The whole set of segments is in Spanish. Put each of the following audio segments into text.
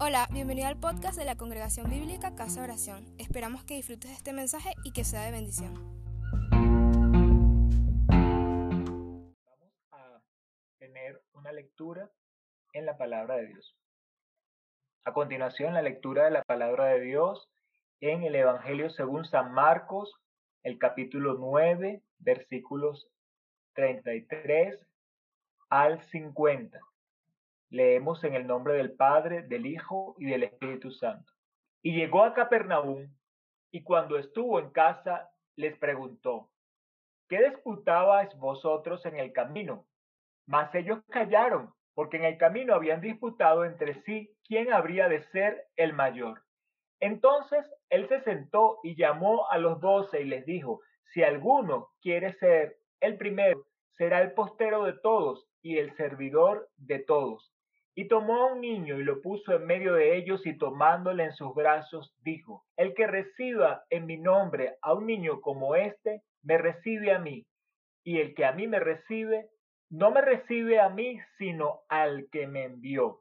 Hola, bienvenido al podcast de la Congregación Bíblica Casa Oración. Esperamos que disfrutes de este mensaje y que sea de bendición. Vamos a tener una lectura en la palabra de Dios. A continuación, la lectura de la palabra de Dios en el Evangelio según San Marcos, el capítulo 9, versículos 33 al 50. Leemos en el nombre del Padre, del Hijo y del Espíritu Santo. Y llegó a Capernaum, y cuando estuvo en casa, les preguntó, ¿qué disputabais vosotros en el camino? Mas ellos callaron, porque en el camino habían disputado entre sí quién habría de ser el mayor. Entonces él se sentó y llamó a los doce y les dijo, si alguno quiere ser el primero, será el postero de todos y el servidor de todos. Y tomó a un niño y lo puso en medio de ellos y tomándole en sus brazos, dijo, El que reciba en mi nombre a un niño como este, me recibe a mí. Y el que a mí me recibe, no me recibe a mí, sino al que me envió.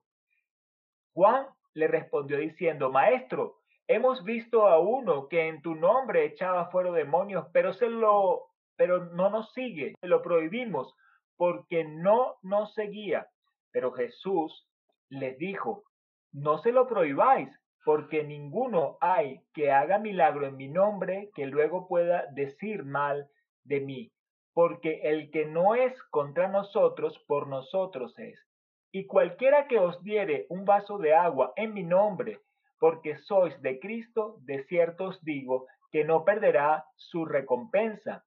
Juan le respondió diciendo, Maestro, hemos visto a uno que en tu nombre echaba fuera demonios, pero se lo, pero no nos sigue, lo prohibimos, porque no nos seguía. Pero Jesús les dijo, no se lo prohibáis, porque ninguno hay que haga milagro en mi nombre que luego pueda decir mal de mí, porque el que no es contra nosotros, por nosotros es. Y cualquiera que os diere un vaso de agua en mi nombre, porque sois de Cristo, de cierto os digo que no perderá su recompensa.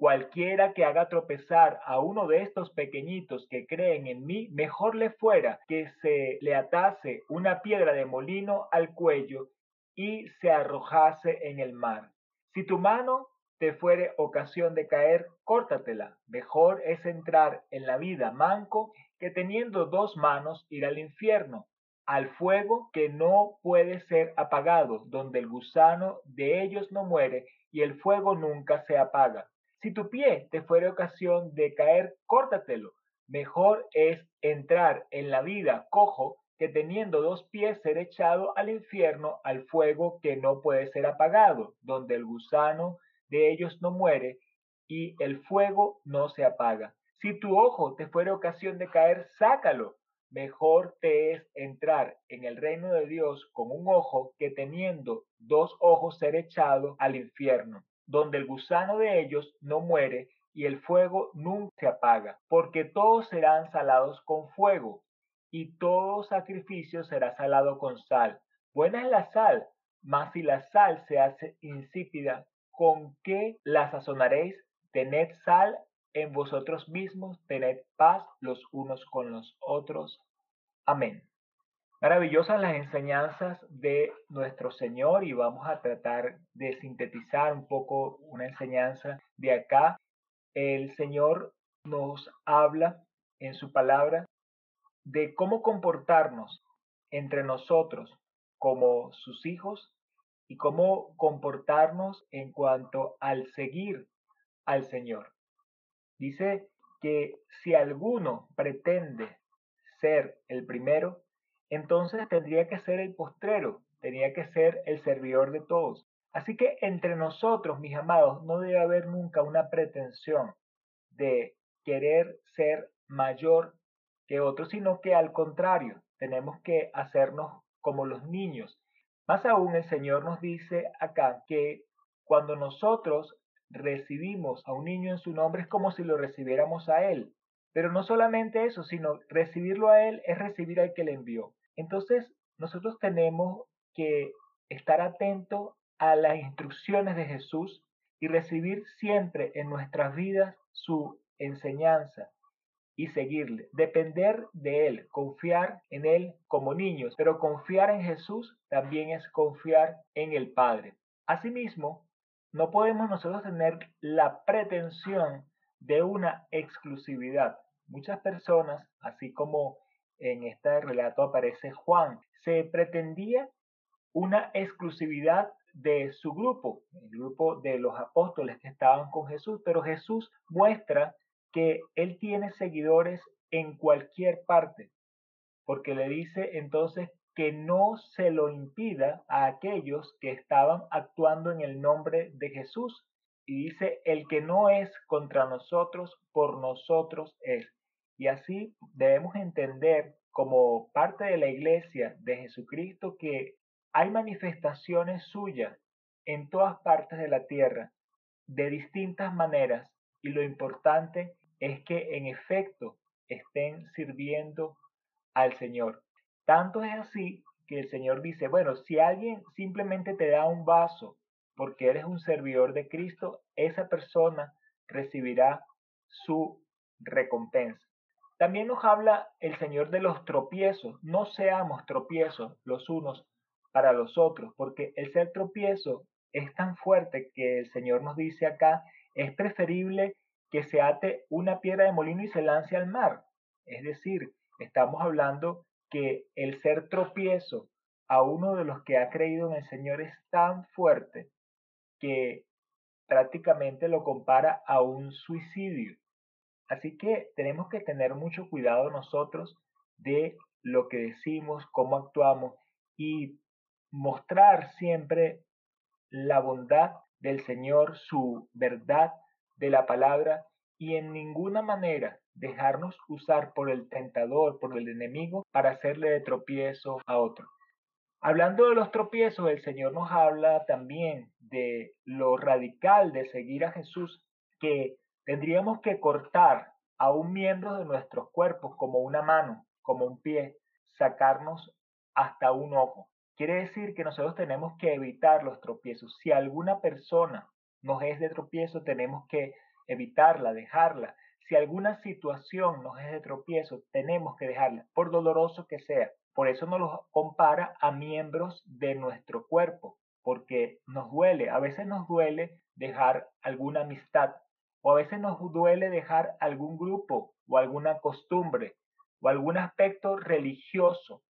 Cualquiera que haga tropezar a uno de estos pequeñitos que creen en mí, mejor le fuera que se le atase una piedra de molino al cuello y se arrojase en el mar. Si tu mano te fuere ocasión de caer, córtatela. Mejor es entrar en la vida manco que teniendo dos manos ir al infierno, al fuego que no puede ser apagado, donde el gusano de ellos no muere y el fuego nunca se apaga. Si tu pie te fuere ocasión de caer, córtatelo. Mejor es entrar en la vida cojo que teniendo dos pies ser echado al infierno, al fuego que no puede ser apagado, donde el gusano de ellos no muere y el fuego no se apaga. Si tu ojo te fuere ocasión de caer, sácalo. Mejor te es entrar en el reino de Dios con un ojo que teniendo dos ojos ser echado al infierno donde el gusano de ellos no muere y el fuego nunca se apaga, porque todos serán salados con fuego, y todo sacrificio será salado con sal. Buena es la sal, mas si la sal se hace insípida, ¿con qué la sazonaréis? Tened sal en vosotros mismos, tened paz los unos con los otros. Amén. Maravillosas las enseñanzas de nuestro Señor y vamos a tratar de sintetizar un poco una enseñanza de acá. El Señor nos habla en su palabra de cómo comportarnos entre nosotros como sus hijos y cómo comportarnos en cuanto al seguir al Señor. Dice que si alguno pretende ser el primero, entonces tendría que ser el postrero, tenía que ser el servidor de todos. Así que entre nosotros, mis amados, no debe haber nunca una pretensión de querer ser mayor que otros, sino que al contrario, tenemos que hacernos como los niños. Más aún, el Señor nos dice acá que cuando nosotros recibimos a un niño en su nombre es como si lo recibiéramos a Él. Pero no solamente eso, sino recibirlo a Él es recibir al que le envió. Entonces, nosotros tenemos que estar atentos a las instrucciones de Jesús y recibir siempre en nuestras vidas su enseñanza y seguirle, depender de Él, confiar en Él como niños, pero confiar en Jesús también es confiar en el Padre. Asimismo, no podemos nosotros tener la pretensión de una exclusividad. Muchas personas, así como en este relato aparece Juan. Se pretendía una exclusividad de su grupo, el grupo de los apóstoles que estaban con Jesús, pero Jesús muestra que él tiene seguidores en cualquier parte, porque le dice entonces que no se lo impida a aquellos que estaban actuando en el nombre de Jesús. Y dice, el que no es contra nosotros, por nosotros es. Y así debemos entender como parte de la iglesia de Jesucristo que hay manifestaciones suyas en todas partes de la tierra, de distintas maneras, y lo importante es que en efecto estén sirviendo al Señor. Tanto es así que el Señor dice, bueno, si alguien simplemente te da un vaso porque eres un servidor de Cristo, esa persona recibirá su recompensa. También nos habla el Señor de los tropiezos. No seamos tropiezos los unos para los otros, porque el ser tropiezo es tan fuerte que el Señor nos dice acá, es preferible que se ate una piedra de molino y se lance al mar. Es decir, estamos hablando que el ser tropiezo a uno de los que ha creído en el Señor es tan fuerte que prácticamente lo compara a un suicidio. Así que tenemos que tener mucho cuidado nosotros de lo que decimos, cómo actuamos y mostrar siempre la bondad del Señor, su verdad de la palabra y en ninguna manera dejarnos usar por el tentador, por el enemigo, para hacerle de tropiezo a otro. Hablando de los tropiezos, el Señor nos habla también de lo radical de seguir a Jesús, que tendríamos que cortar a un miembro de nuestros cuerpos, como una mano, como un pie, sacarnos hasta un ojo. Quiere decir que nosotros tenemos que evitar los tropiezos. Si alguna persona nos es de tropiezo, tenemos que evitarla, dejarla. Si alguna situación nos es de tropiezo, tenemos que dejarla, por doloroso que sea. Por eso nos lo compara a miembros de nuestro cuerpo, porque nos duele. A veces nos duele dejar alguna amistad, o a veces nos duele dejar algún grupo, o alguna costumbre, o algún aspecto religioso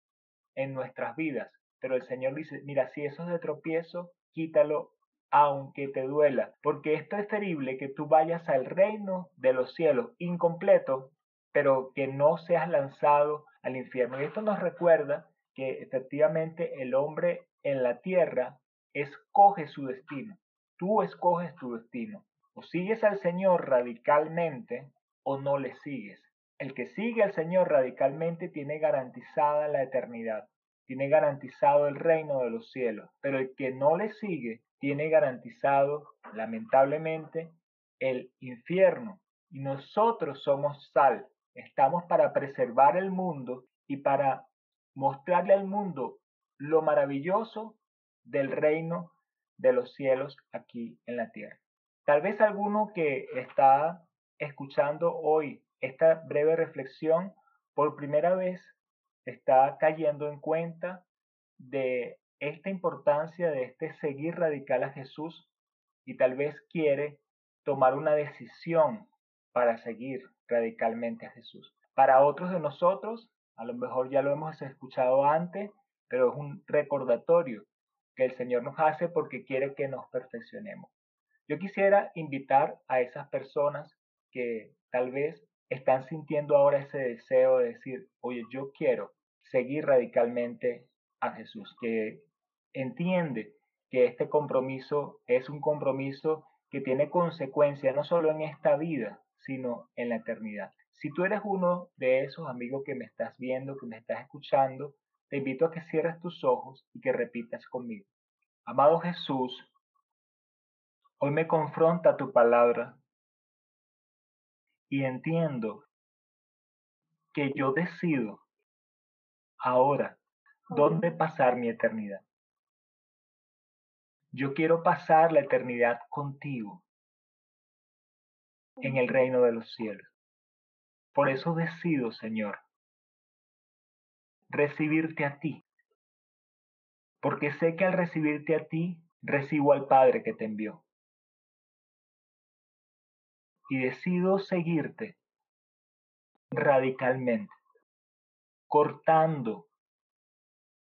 en nuestras vidas. Pero el Señor dice, mira, si eso es de tropiezo, quítalo aunque te duela, porque es preferible que tú vayas al reino de los cielos incompleto, pero que no seas lanzado al infierno. Y esto nos recuerda que efectivamente el hombre en la tierra escoge su destino. Tú escoges tu destino. O sigues al Señor radicalmente o no le sigues. El que sigue al Señor radicalmente tiene garantizada la eternidad, tiene garantizado el reino de los cielos, pero el que no le sigue tiene garantizado, lamentablemente, el infierno. Y nosotros somos sal. Estamos para preservar el mundo y para mostrarle al mundo lo maravilloso del reino de los cielos aquí en la tierra. Tal vez alguno que está escuchando hoy esta breve reflexión por primera vez está cayendo en cuenta de esta importancia de este seguir radical a Jesús y tal vez quiere tomar una decisión para seguir radicalmente a Jesús. Para otros de nosotros, a lo mejor ya lo hemos escuchado antes, pero es un recordatorio que el Señor nos hace porque quiere que nos perfeccionemos. Yo quisiera invitar a esas personas que tal vez están sintiendo ahora ese deseo de decir, oye, yo quiero seguir radicalmente a Jesús, que entiende que este compromiso es un compromiso que tiene consecuencias no solo en esta vida, sino en la eternidad. Si tú eres uno de esos amigos que me estás viendo, que me estás escuchando, te invito a que cierres tus ojos y que repitas conmigo. Amado Jesús, hoy me confronta tu palabra y entiendo que yo decido ahora dónde pasar mi eternidad. Yo quiero pasar la eternidad contigo en el reino de los cielos. Por eso decido, Señor, recibirte a ti. Porque sé que al recibirte a ti, recibo al Padre que te envió. Y decido seguirte radicalmente, cortando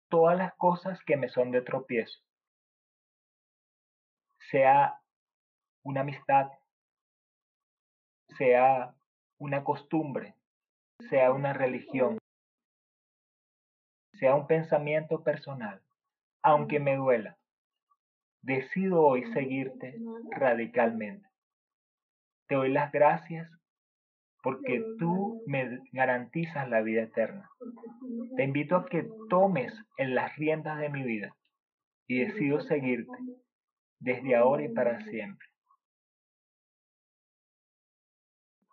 todas las cosas que me son de tropiezo sea una amistad, sea una costumbre, sea una religión, sea un pensamiento personal, aunque me duela, decido hoy seguirte radicalmente. Te doy las gracias porque tú me garantizas la vida eterna. Te invito a que tomes en las riendas de mi vida y decido seguirte desde ahora y para siempre.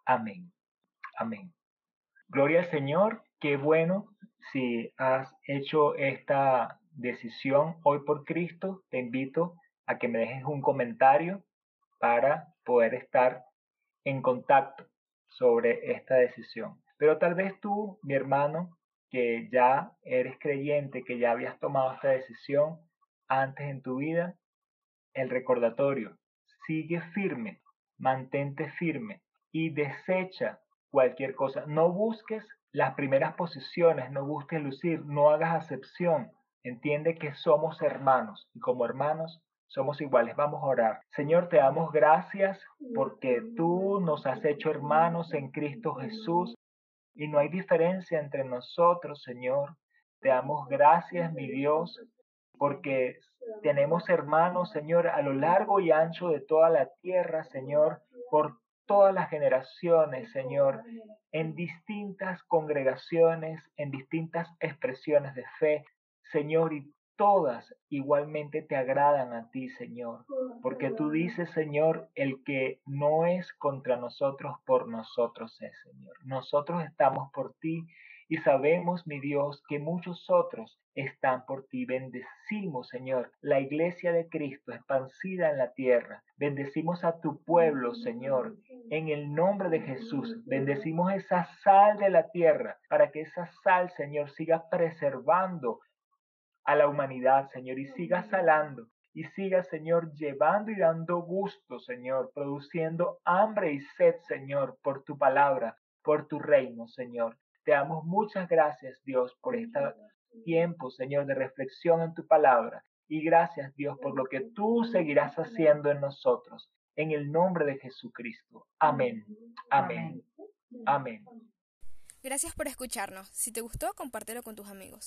Amén. Amén. Gloria al Señor. Qué bueno si has hecho esta decisión hoy por Cristo. Te invito a que me dejes un comentario para poder estar en contacto sobre esta decisión. Pero tal vez tú, mi hermano, que ya eres creyente, que ya habías tomado esta decisión antes en tu vida, el recordatorio, sigue firme, mantente firme y desecha cualquier cosa. No busques las primeras posiciones, no busques lucir, no hagas acepción. Entiende que somos hermanos y como hermanos somos iguales. Vamos a orar. Señor, te damos gracias porque tú nos has hecho hermanos en Cristo Jesús y no hay diferencia entre nosotros, Señor. Te damos gracias, mi Dios, porque tenemos hermanos, Señor, a lo largo y ancho de toda la tierra, Señor, por todas las generaciones, Señor, en distintas congregaciones, en distintas expresiones de fe, Señor, y todas igualmente te agradan a ti, Señor, porque tú dices, Señor, el que no es contra nosotros, por nosotros es, Señor. Nosotros estamos por ti y sabemos, mi Dios, que muchos otros están por ti. Bendecimos, Señor, la iglesia de Cristo expansida en la tierra. Bendecimos a tu pueblo, Señor, en el nombre de Jesús. Bendecimos esa sal de la tierra para que esa sal, Señor, siga preservando a la humanidad, Señor, y siga salando y siga, Señor, llevando y dando gusto, Señor, produciendo hambre y sed, Señor, por tu palabra, por tu reino, Señor. Te damos muchas gracias, Dios, por este tiempo, Señor, de reflexión en tu palabra. Y gracias, Dios, por lo que tú seguirás haciendo en nosotros. En el nombre de Jesucristo. Amén. Amén. Amén. Gracias por escucharnos. Si te gustó, compártelo con tus amigos.